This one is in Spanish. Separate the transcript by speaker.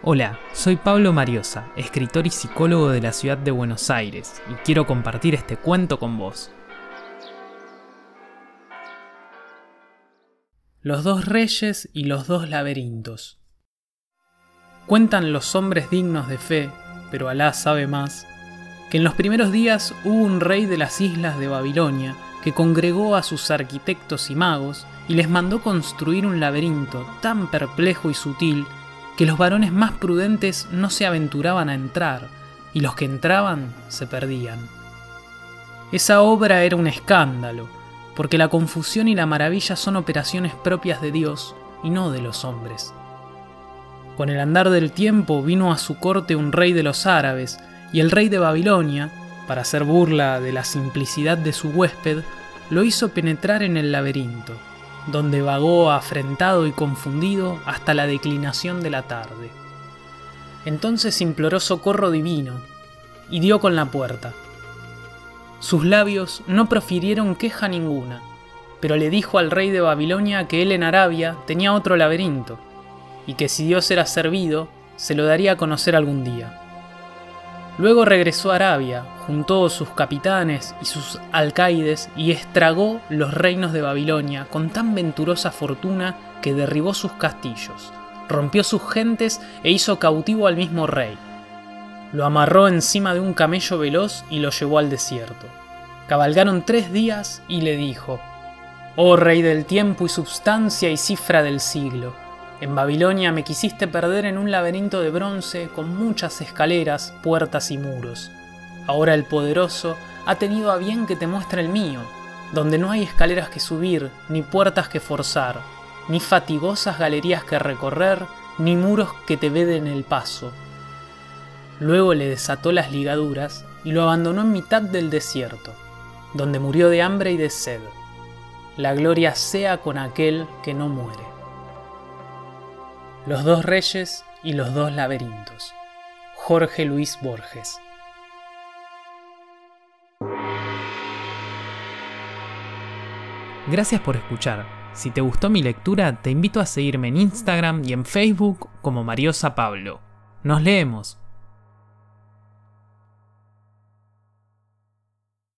Speaker 1: Hola, soy Pablo Mariosa, escritor y psicólogo de la ciudad de Buenos Aires, y quiero compartir este cuento con vos. Los dos reyes y los dos laberintos. Cuentan los hombres dignos de fe, pero Alá sabe más, que en los primeros días hubo un rey de las islas de Babilonia que congregó a sus arquitectos y magos y les mandó construir un laberinto tan perplejo y sutil que los varones más prudentes no se aventuraban a entrar, y los que entraban se perdían. Esa obra era un escándalo, porque la confusión y la maravilla son operaciones propias de Dios y no de los hombres. Con el andar del tiempo vino a su corte un rey de los árabes, y el rey de Babilonia, para hacer burla de la simplicidad de su huésped, lo hizo penetrar en el laberinto donde vagó afrentado y confundido hasta la declinación de la tarde. Entonces imploró socorro divino y dio con la puerta. Sus labios no profirieron queja ninguna, pero le dijo al rey de Babilonia que él en Arabia tenía otro laberinto, y que si Dios era servido, se lo daría a conocer algún día. Luego regresó a Arabia, juntó sus capitanes y sus alcaides y estragó los reinos de Babilonia con tan venturosa fortuna que derribó sus castillos, rompió sus gentes e hizo cautivo al mismo rey. Lo amarró encima de un camello veloz y lo llevó al desierto. Cabalgaron tres días y le dijo, Oh rey del tiempo y substancia y cifra del siglo, en Babilonia me quisiste perder en un laberinto de bronce con muchas escaleras, puertas y muros. Ahora el poderoso ha tenido a bien que te muestre el mío, donde no hay escaleras que subir, ni puertas que forzar, ni fatigosas galerías que recorrer, ni muros que te veden el paso. Luego le desató las ligaduras y lo abandonó en mitad del desierto, donde murió de hambre y de sed. La gloria sea con aquel que no muere. Los dos reyes y los dos laberintos. Jorge Luis Borges. Gracias por escuchar. Si te gustó mi lectura, te invito a seguirme en Instagram y en Facebook como Mariosa Pablo. Nos leemos.